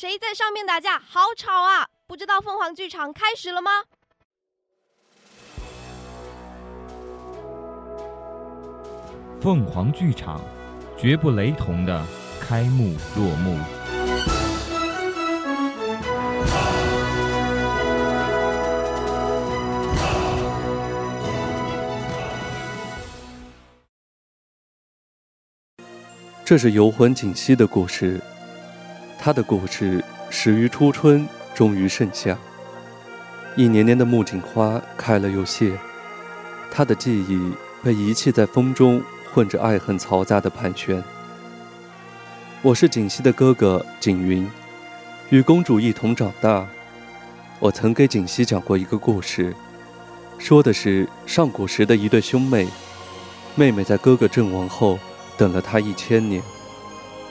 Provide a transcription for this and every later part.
谁在上面打架？好吵啊！不知道凤凰剧场开始了吗？凤凰剧场，绝不雷同的开幕落幕。这是游魂锦溪的故事。他的故事始于初春，终于盛夏。一年年的木槿花开了又谢，他的记忆被遗弃在风中，混着爱恨嘈杂的盘旋。我是锦溪的哥哥锦云，与公主一同长大。我曾给锦溪讲过一个故事，说的是上古时的一对兄妹，妹妹在哥哥阵亡后，等了他一千年，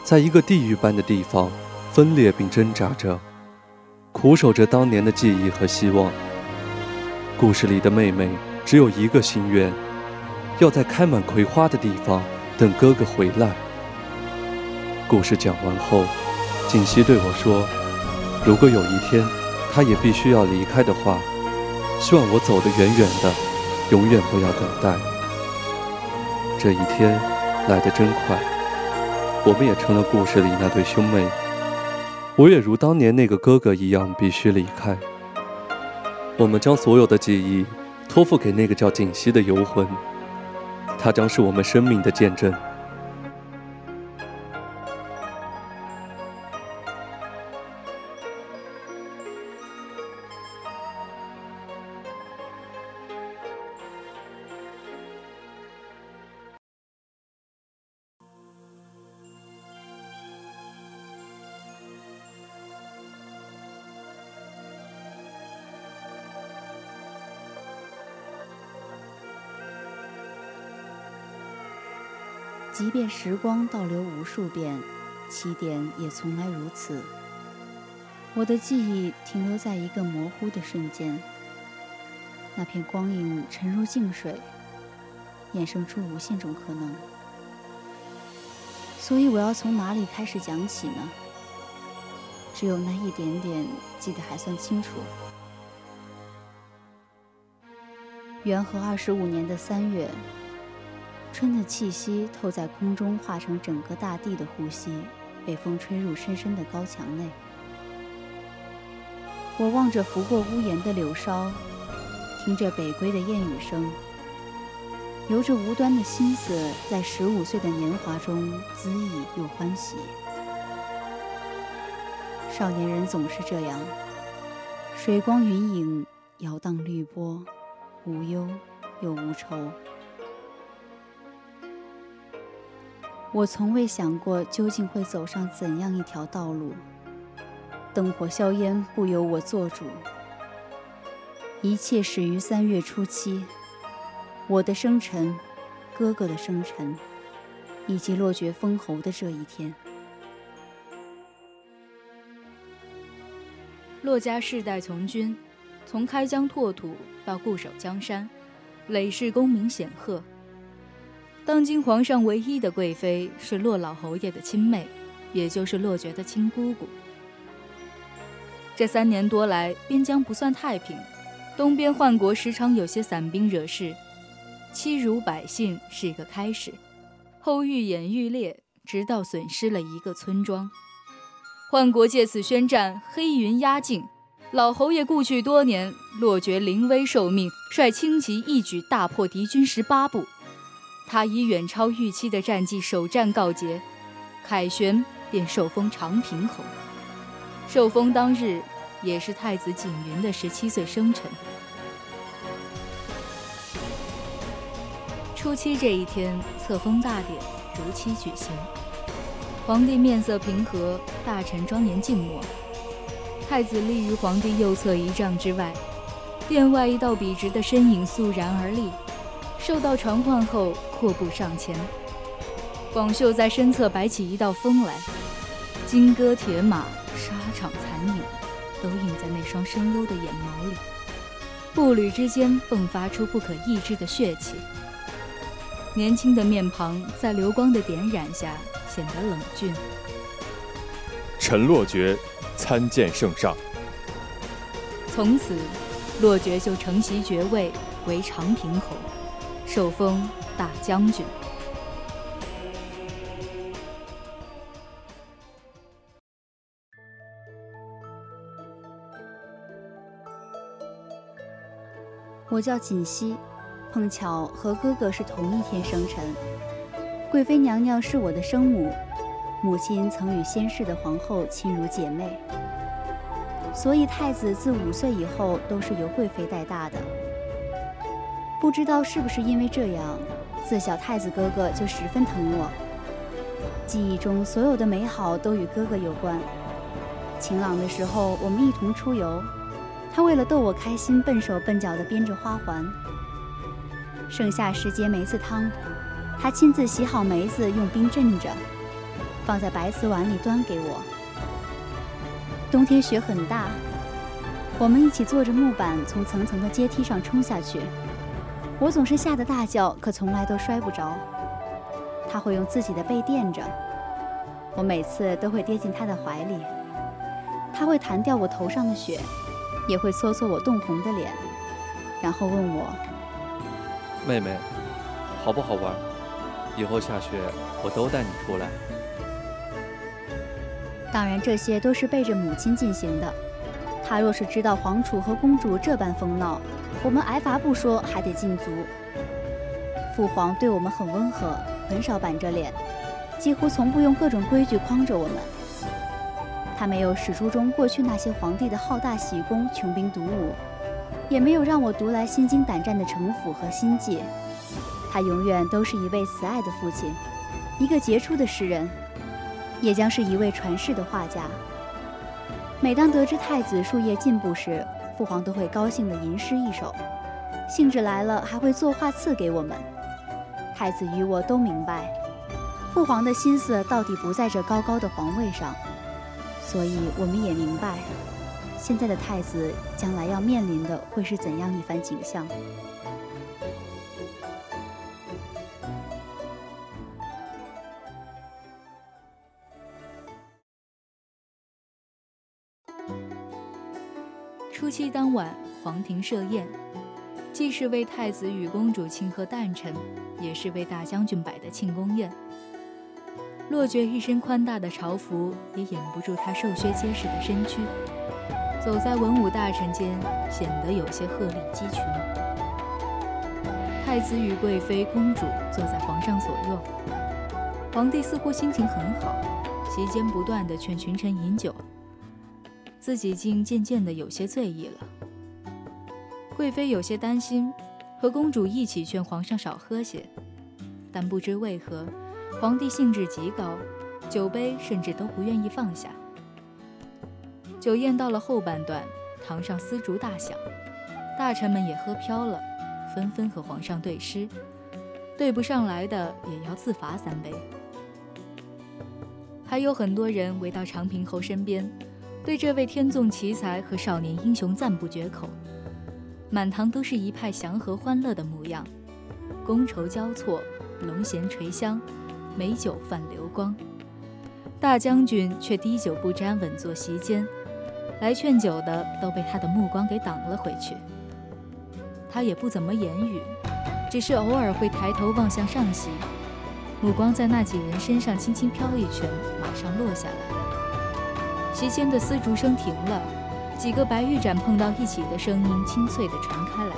在一个地狱般的地方。分裂并挣扎着，苦守着当年的记忆和希望。故事里的妹妹只有一个心愿，要在开满葵花的地方等哥哥回来。故事讲完后，锦溪对我说：“如果有一天，他也必须要离开的话，希望我走得远远的，永远不要等待。”这一天来得真快，我们也成了故事里那对兄妹。我也如当年那个哥哥一样，必须离开。我们将所有的记忆托付给那个叫锦溪的游魂，他将是我们生命的见证。即便时光倒流无数遍，起点也从来如此。我的记忆停留在一个模糊的瞬间，那片光影沉入静水，衍生出无限种可能。所以我要从哪里开始讲起呢？只有那一点点记得还算清楚。元和二十五年的三月。春的气息透在空中，化成整个大地的呼吸，被风吹入深深的高墙内。我望着拂过屋檐的柳梢，听着北归的燕语声，由着无端的心思，在十五岁的年华中恣意又欢喜。少年人总是这样，水光云影，摇荡绿波，无忧又无愁。我从未想过究竟会走上怎样一条道路。灯火硝烟不由我做主。一切始于三月初七，我的生辰，哥哥的生辰，以及落爵封侯的这一天。骆家世代从军，从开疆拓土到固守江山，累世功名显赫。当今皇上唯一的贵妃是洛老侯爷的亲妹，也就是洛爵的亲姑姑。这三年多来，边疆不算太平，东边宦国时常有些散兵惹事，欺辱百姓是一个开始，后愈演愈烈，直到损失了一个村庄。宦国借此宣战，黑云压境，老侯爷故去多年，洛爵临危受命，率轻骑一举大破敌军十八部。他以远超预期的战绩首战告捷，凯旋便受封长平侯。受封当日，也是太子景云的十七岁生辰。初七这一天，册封大典如期举行。皇帝面色平和，大臣庄严静默，太子立于皇帝右侧一丈之外，殿外一道笔直的身影肃然而立，受到传唤后阔步上前。广袖在身侧摆起一道风来，金戈铁马，沙场残影，都映在那双深幽的眼眸里。步履之间迸发出不可抑制的血气。年轻的面庞在流光的点染下显得冷峻。陈洛绝参见圣上。从此，洛绝就承袭爵位为长平侯，受封大将军。我叫锦溪，碰巧和哥哥是同一天生辰。贵妃娘娘是我的生母，母亲曾与先世的皇后亲如姐妹，所以太子自五岁以后都是由贵妃带大的。不知道是不是因为这样，自小太子哥哥就十分疼我，记忆中所有的美好都与哥哥有关。晴朗的时候，我们一同出游。他为了逗我开心，笨手笨脚地编着花环。盛夏时节梅子汤，他亲自洗好梅子，用冰镇着，放在白瓷碗里端给我。冬天雪很大，我们一起坐着木板从层层的阶梯上冲下去。我总是吓得大叫，可从来都摔不着。他会用自己的背垫着，我每次都会跌进他的怀里。他会弹掉我头上的雪。也会搓搓我冻红的脸，然后问我：“妹妹，好不好玩？以后下雪我都带你出来。”当然，这些都是背着母亲进行的。他若是知道皇储和公主这般疯闹，我们挨罚不说，还得禁足。父皇对我们很温和，很少板着脸，几乎从不用各种规矩框着我们。他没有史书中过去那些皇帝的好大喜功、穷兵黩武，也没有让我读来心惊胆战的城府和心计。他永远都是一位慈爱的父亲，一个杰出的诗人，也将是一位传世的画家。每当得知太子术业进步时，父皇都会高兴地吟诗一首，兴致来了还会作画赐给我们。太子与我都明白，父皇的心思到底不在这高高的皇位上。所以我们也明白，现在的太子将来要面临的会是怎样一番景象。初七当晚，皇庭设宴，既是为太子与公主庆贺诞辰，也是为大将军摆的庆功宴。洛绝一身宽大的朝服，也掩不住他瘦削结实的身躯，走在文武大臣间，显得有些鹤立鸡群。太子与贵妃、公主坐在皇上左右，皇帝似乎心情很好，席间不断地劝群臣饮酒，自己竟渐渐地有些醉意了。贵妃有些担心，和公主一起劝皇上少喝些，但不知为何。皇帝兴致极高，酒杯甚至都不愿意放下。酒宴到了后半段，堂上丝竹大响，大臣们也喝飘了，纷纷和皇上对诗，对不上来的也要自罚三杯。还有很多人围到长平侯身边，对这位天纵奇才和少年英雄赞不绝口，满堂都是一派祥和欢乐的模样，觥筹交错，龙涎垂香。美酒泛流光，大将军却滴酒不沾，稳坐席间。来劝酒的都被他的目光给挡了回去。他也不怎么言语，只是偶尔会抬头望向上席，目光在那几人身上轻轻飘一圈，马上落下来。席间的丝竹声停了，几个白玉盏碰到一起的声音清脆地传开来。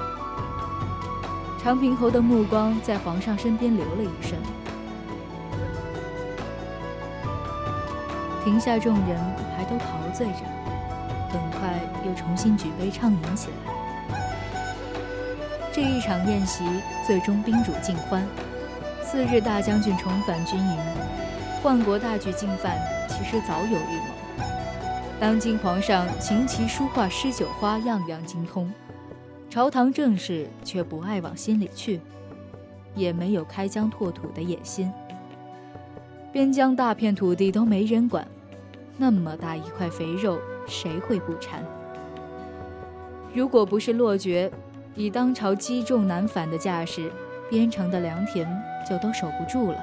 长平侯的目光在皇上身边留了一瞬。庭下众人还都陶醉着，很快又重新举杯畅饮起来。这一场宴席最终宾主尽欢。次日，大将军重返军营，宦国大举进犯，其实早有预谋。当今皇上琴棋书画诗酒花样样精通，朝堂政事却不爱往心里去，也没有开疆拓土的野心。边疆大片土地都没人管，那么大一块肥肉，谁会不馋？如果不是洛绝以当朝积重难返的架势，边城的良田就都守不住了。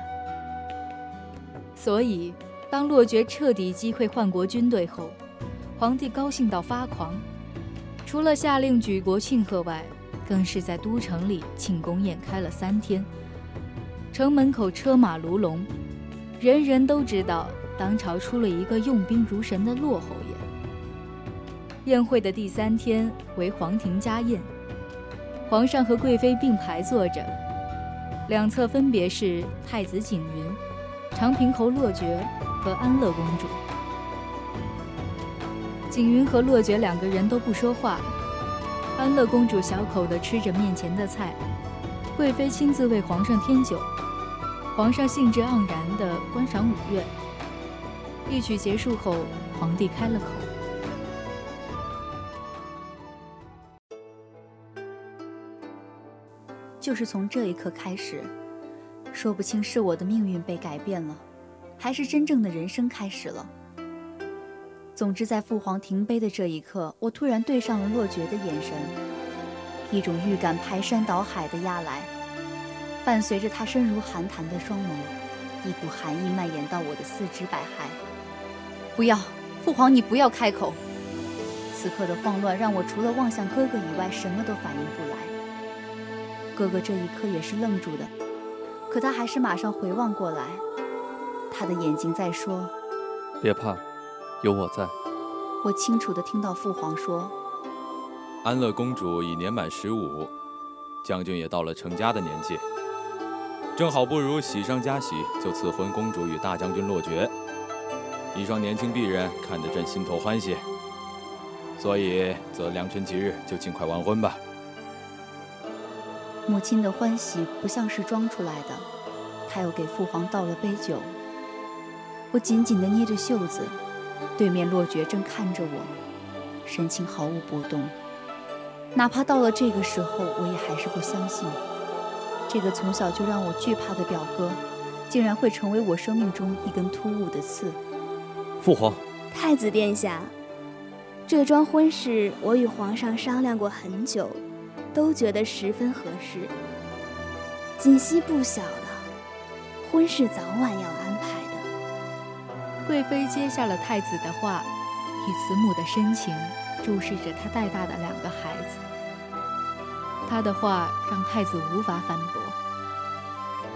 所以，当洛绝彻底击溃叛国军队后，皇帝高兴到发狂，除了下令举国庆贺外，更是在都城里庆功宴开了三天，城门口车马如龙。人人都知道，当朝出了一个用兵如神的骆侯爷。宴会的第三天为皇庭家宴，皇上和贵妃并排坐着，两侧分别是太子景云、长平侯洛绝和安乐公主。景云和洛绝两个人都不说话，安乐公主小口地吃着面前的菜，贵妃亲自为皇上添酒。皇上兴致盎然地观赏舞乐。一曲结束后，皇帝开了口：“就是从这一刻开始，说不清是我的命运被改变了，还是真正的人生开始了。总之，在父皇停杯的这一刻，我突然对上了洛绝的眼神，一种预感排山倒海的压来。”伴随着他深如寒潭的双眸，一股寒意蔓延到我的四肢百骸。不要，父皇，你不要开口！此刻的慌乱让我除了望向哥哥以外，什么都反应不来。哥哥这一刻也是愣住的，可他还是马上回望过来，他的眼睛在说：“别怕，有我在。”我清楚地听到父皇说：“安乐公主已年满十五，将军也到了成家的年纪。”正好不如喜上加喜，就赐婚公主与大将军落爵。一双年轻璧人，看得朕心头欢喜。所以择良辰吉日，就尽快完婚吧。母亲的欢喜不像是装出来的，她又给父皇倒了杯酒。我紧紧地捏着袖子，对面洛绝正看着我，神情毫无波动。哪怕到了这个时候，我也还是不相信。这个从小就让我惧怕的表哥，竟然会成为我生命中一根突兀的刺。父皇，太子殿下，这桩婚事我与皇上商量过很久，都觉得十分合适。锦汐不小了，婚事早晚要安排的。贵妃接下了太子的话，以慈母的深情注视着他带大的两个孩子。他的话让太子无法反驳。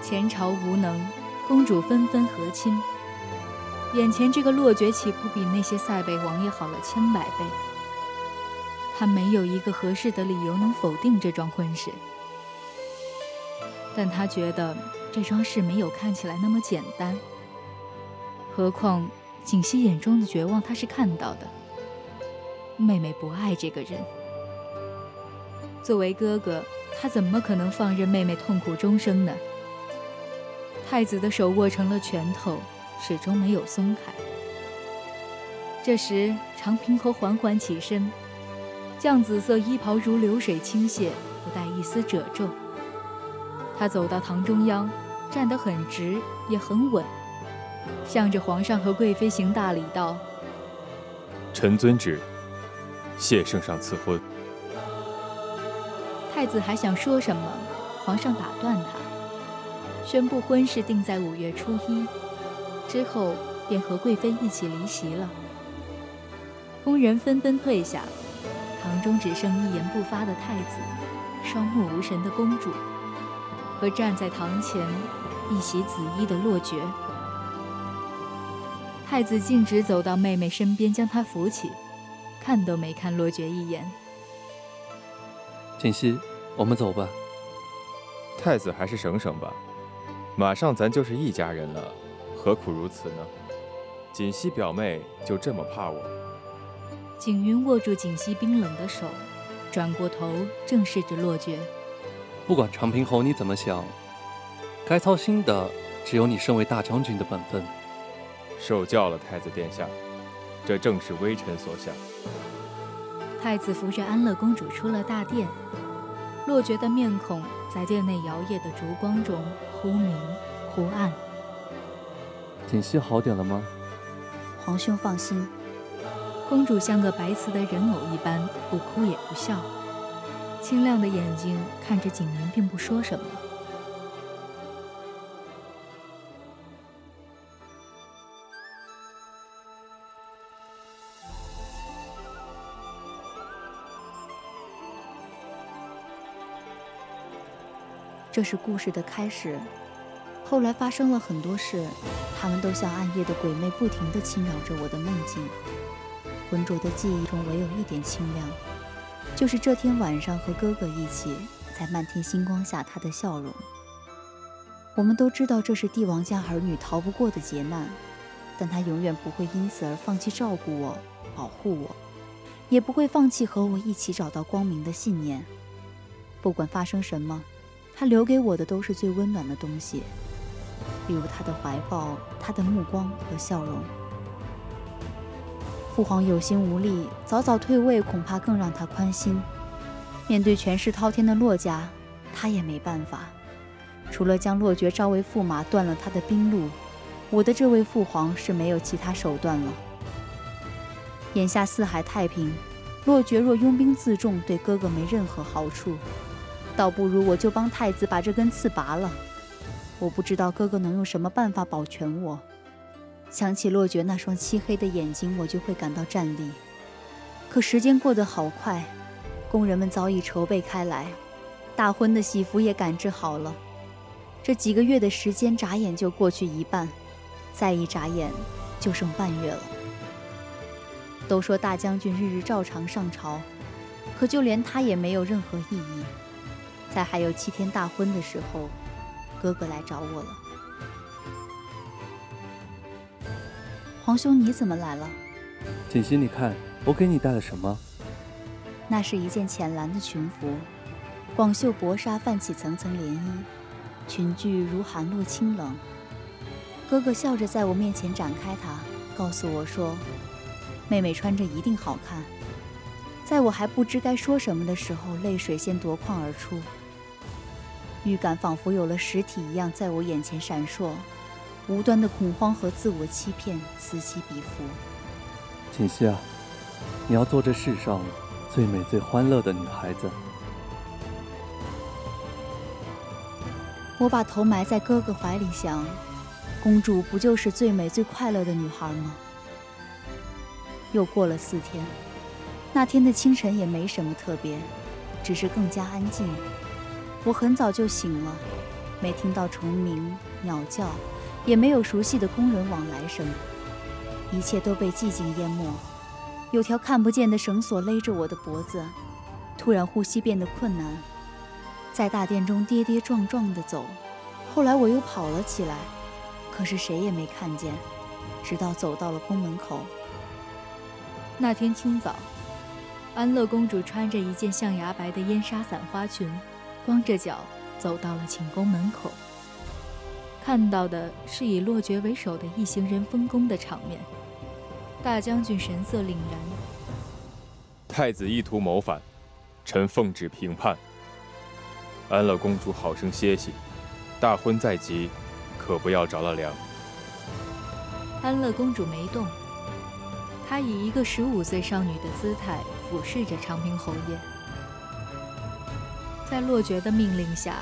前朝无能，公主纷纷和亲。眼前这个洛绝岂不比那些塞北王爷好了千百倍？他没有一个合适的理由能否定这桩婚事。但他觉得这桩事没有看起来那么简单。何况锦溪眼中的绝望，他是看到的。妹妹不爱这个人。作为哥哥，他怎么可能放任妹妹痛苦终生呢？太子的手握成了拳头，始终没有松开。这时，长平侯缓缓起身，绛紫色衣袍如流水倾泻，不带一丝褶皱。他走到堂中央，站得很直，也很稳，向着皇上和贵妃行大礼道：“臣遵旨，谢圣上赐婚。”太子还想说什么，皇上打断他，宣布婚事定在五月初一，之后便和贵妃一起离席了。宫人纷纷退下，堂中只剩一言不发的太子，双目无神的公主，和站在堂前一袭紫衣的洛绝。太子径直走到妹妹身边，将她扶起，看都没看洛绝一眼。锦溪，我们走吧。太子还是省省吧，马上咱就是一家人了，何苦如此呢？锦溪表妹就这么怕我？景云握住锦溪冰冷的手，转过头正视着洛绝。不管长平侯你怎么想，该操心的只有你身为大将军的本分。受教了，太子殿下。这正是微臣所想。太子扶着安乐公主出了大殿，洛绝的面孔在殿内摇曳的烛光中忽明忽暗。锦溪好点了吗？皇兄放心，公主像个白瓷的人偶一般，不哭也不笑，清亮的眼睛看着景明，并不说什么。这是故事的开始，后来发生了很多事，他们都像暗夜的鬼魅，不停地侵扰着我的梦境。浑浊的记忆中，唯有一点清亮，就是这天晚上和哥哥一起，在漫天星光下，他的笑容。我们都知道这是帝王家儿女逃不过的劫难，但他永远不会因此而放弃照顾我、保护我，也不会放弃和我一起找到光明的信念。不管发生什么。他留给我的都是最温暖的东西，比如他的怀抱、他的目光和笑容。父皇有心无力，早早退位恐怕更让他宽心。面对权势滔天的洛家，他也没办法，除了将洛绝招为驸马，断了他的兵路，我的这位父皇是没有其他手段了。眼下四海太平，洛绝若拥兵自重，对哥哥没任何好处。倒不如我就帮太子把这根刺拔了。我不知道哥哥能用什么办法保全我。想起洛绝那双漆黑的眼睛，我就会感到战栗。可时间过得好快，工人们早已筹备开来，大婚的喜服也赶制好了。这几个月的时间眨眼就过去一半，再一眨眼就剩半月了。都说大将军日日照常上朝，可就连他也没有任何意义。在还有七天大婚的时候，哥哥来找我了。皇兄，你怎么来了？锦溪，你看我给你带了什么？那是一件浅蓝的裙服，广袖薄纱泛起层层涟漪，裙裾如寒露清冷。哥哥笑着在我面前展开它，告诉我说：“妹妹穿着一定好看。”在我还不知该说什么的时候，泪水先夺眶而出。预感仿佛有了实体一样，在我眼前闪烁，无端的恐慌和自我欺骗此起彼伏。锦溪啊，你要做这世上最美最欢乐的女孩子。我把头埋在哥哥怀里，想，公主不就是最美最快乐的女孩吗？又过了四天，那天的清晨也没什么特别，只是更加安静。我很早就醒了，没听到虫鸣、鸟叫，也没有熟悉的工人往来声，一切都被寂静淹没。有条看不见的绳索勒着我的脖子，突然呼吸变得困难，在大殿中跌跌撞撞地走。后来我又跑了起来，可是谁也没看见，直到走到了宫门口。那天清早，安乐公主穿着一件象牙白的烟纱伞花裙。光着脚走到了寝宫门口，看到的是以洛绝为首的一行人分工的场面。大将军神色凛然。太子意图谋反，臣奉旨平叛。安乐公主好生歇息，大婚在即，可不要着了凉。安乐公主没动，她以一个十五岁少女的姿态俯视着长平侯爷。在洛绝的命令下，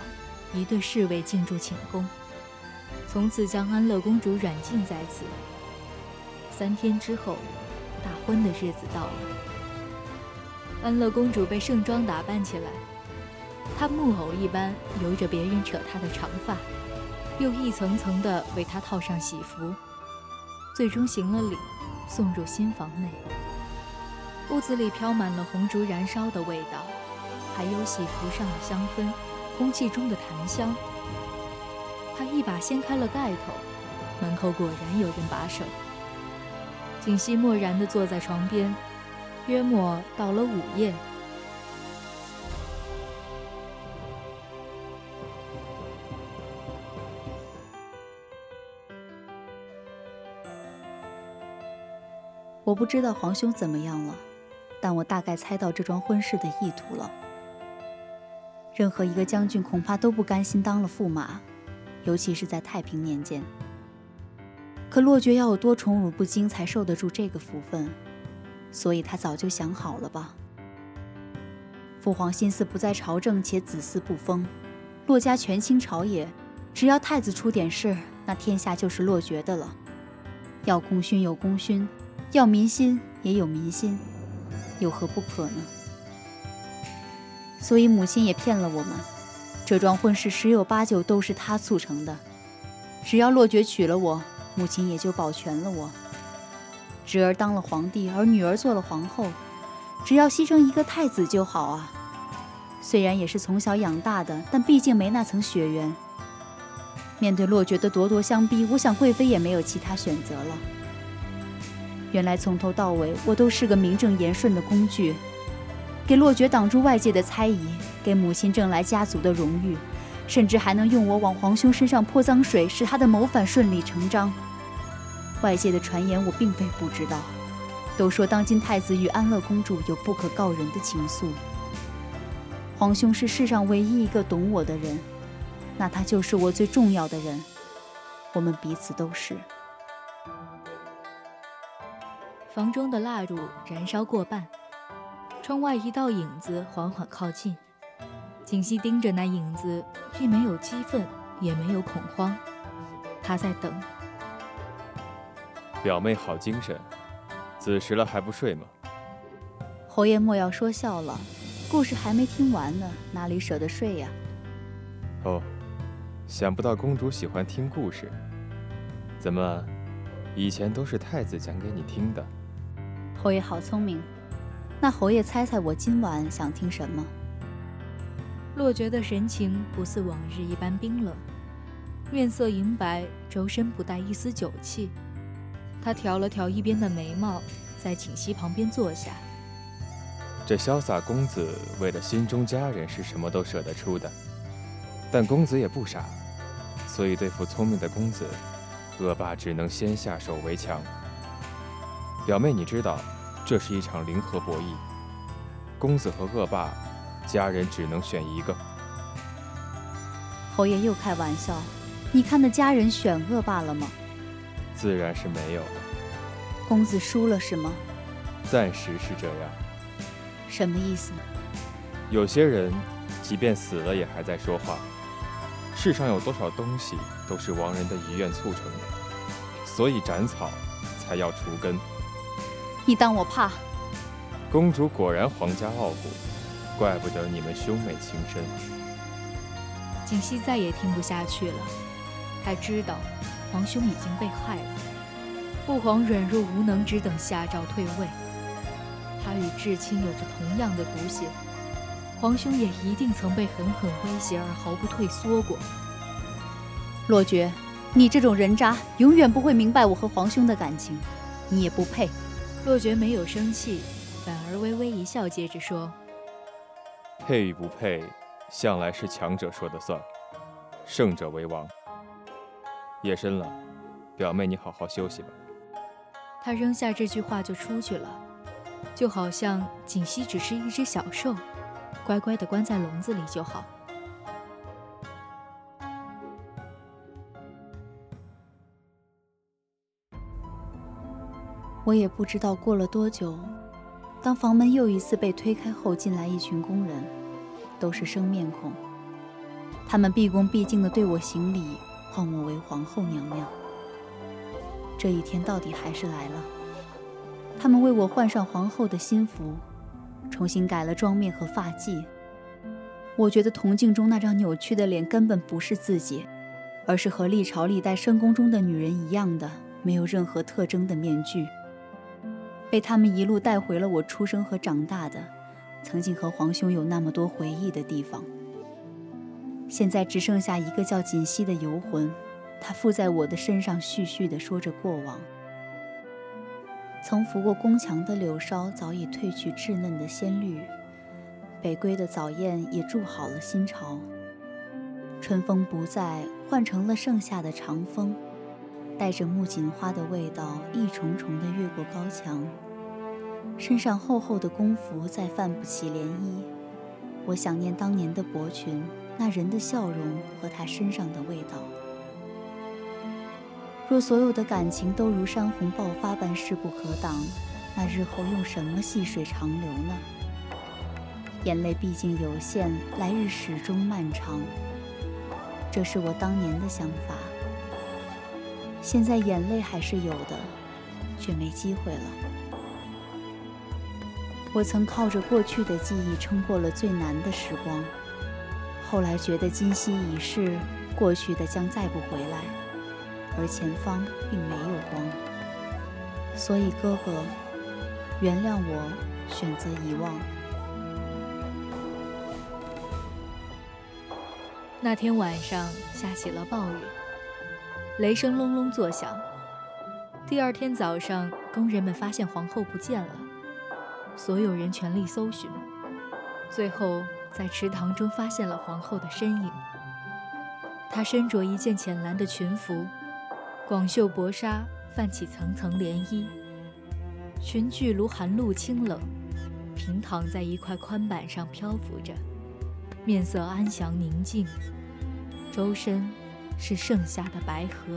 一队侍卫进驻寝宫，从此将安乐公主软禁在此。三天之后，大婚的日子到了。安乐公主被盛装打扮起来，她木偶一般由着别人扯她的长发，又一层层地为她套上喜服，最终行了礼，送入新房内。屋子里飘满了红烛燃烧的味道。还有喜服上的香氛，空气中的檀香。他一把掀开了盖头，门口果然有人把守。景熙默然地坐在床边，约莫到了午夜。我不知道皇兄怎么样了，但我大概猜到这桩婚事的意图了。任何一个将军恐怕都不甘心当了驸马，尤其是在太平年间。可洛绝要有多宠辱不惊才受得住这个福分？所以他早就想好了吧。父皇心思不在朝政，且子嗣不丰，洛家权倾朝野，只要太子出点事，那天下就是洛绝的了。要功勋有功勋，要民心也有民心，有何不可呢？所以母亲也骗了我们，这桩婚事十有八九都是她促成的。只要洛绝娶了我，母亲也就保全了我。侄儿当了皇帝，而女儿做了皇后，只要牺牲一个太子就好啊。虽然也是从小养大的，但毕竟没那层血缘。面对洛绝的咄咄相逼，我想贵妃也没有其他选择了。原来从头到尾，我都是个名正言顺的工具。给洛绝挡住外界的猜疑，给母亲挣来家族的荣誉，甚至还能用我往皇兄身上泼脏水，使他的谋反顺理成章。外界的传言我并非不知道，都说当今太子与安乐公主有不可告人的情愫。皇兄是世上唯一一个懂我的人，那他就是我最重要的人。我们彼此都是。房中的蜡烛燃烧过半。窗外一道影子缓缓靠近，景熙盯着那影子，既没有激愤，也没有恐慌。他在等。表妹好精神，子时了还不睡吗？侯爷莫要说笑了，故事还没听完呢，哪里舍得睡呀？哦，想不到公主喜欢听故事。怎么，以前都是太子讲给你听的？侯爷好聪明。那侯爷猜猜我今晚想听什么？洛觉的神情不似往日一般冰冷，面色银白，周身不带一丝酒气。他挑了挑一边的眉毛，在景熙旁边坐下。这潇洒公子为了心中家人是什么都舍得出的，但公子也不傻，所以对付聪明的公子，恶霸只能先下手为强。表妹，你知道？这是一场零和博弈，公子和恶霸，家人只能选一个。侯爷又开玩笑，你看那家人选恶霸了吗？自然是没有。公子输了是吗？暂时是这样。什么意思？有些人，即便死了也还在说话。世上有多少东西都是亡人的遗愿促成的，所以斩草才要除根。你当我怕？公主果然皇家傲骨，怪不得你们兄妹情深。景熙再也听不下去了，他知道皇兄已经被害了，父皇软弱无能，只等下诏退位。他与至亲有着同样的骨血，皇兄也一定曾被狠狠威胁而毫不退缩过。洛绝，你这种人渣永远不会明白我和皇兄的感情，你也不配。洛绝没有生气，反而微微一笑，接着说：“配与不配，向来是强者说的算，胜者为王。夜深了，表妹你好好休息吧。”他扔下这句话就出去了，就好像锦溪只是一只小兽，乖乖的关在笼子里就好。我也不知道过了多久，当房门又一次被推开后，进来一群工人，都是生面孔。他们毕恭毕敬地对我行礼，唤我为皇后娘娘。这一天到底还是来了。他们为我换上皇后的新服，重新改了妆面和发髻。我觉得铜镜中那张扭曲的脸根本不是自己，而是和历朝历代深宫中的女人一样的，没有任何特征的面具。被他们一路带回了我出生和长大的，曾经和皇兄有那么多回忆的地方。现在只剩下一个叫锦溪的游魂，他附在我的身上，絮絮地说着过往。曾拂过宫墙的柳梢早已褪去稚嫩的鲜绿，北归的早燕也筑好了新巢。春风不再，换成了盛夏的长风。带着木槿花的味道一重重的越过高墙，身上厚厚的工服再泛不起涟漪。我想念当年的薄裙，那人的笑容和他身上的味道。若所有的感情都如山洪爆发般势不可挡，那日后用什么细水长流呢？眼泪毕竟有限，来日始终漫长。这是我当年的想法。现在眼泪还是有的，却没机会了。我曾靠着过去的记忆撑过了最难的时光，后来觉得今夕已逝，过去的将再不回来，而前方并没有光。所以哥哥，原谅我选择遗忘。那天晚上下起了暴雨，雷声隆隆作响。第二天早上，工人们发现皇后不见了，所有人全力搜寻，最后在池塘中发现了皇后的身影。她身着一件浅蓝的裙服，广袖薄纱泛起层层涟漪，裙裾如寒露清冷，平躺在一块宽板上漂浮着。面色安详宁静，周身是盛夏的白荷。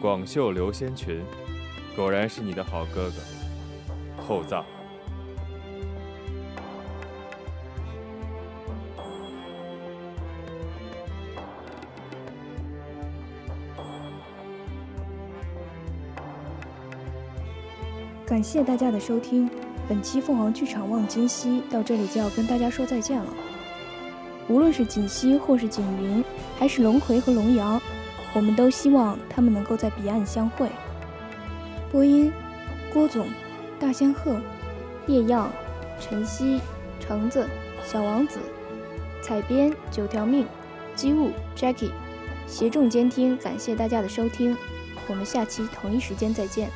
广袖流仙裙，果然是你的好哥哥，厚葬。感谢大家的收听。本期凤凰剧场望今夕到这里就要跟大家说再见了。无论是锦溪或是锦云，还是龙葵和龙阳，我们都希望他们能够在彼岸相会。播音：郭总、大仙鹤、叶耀、晨曦、橙子、小王子。采编：九条命、机务 Jackie。协众监听，感谢大家的收听。我们下期同一时间再见。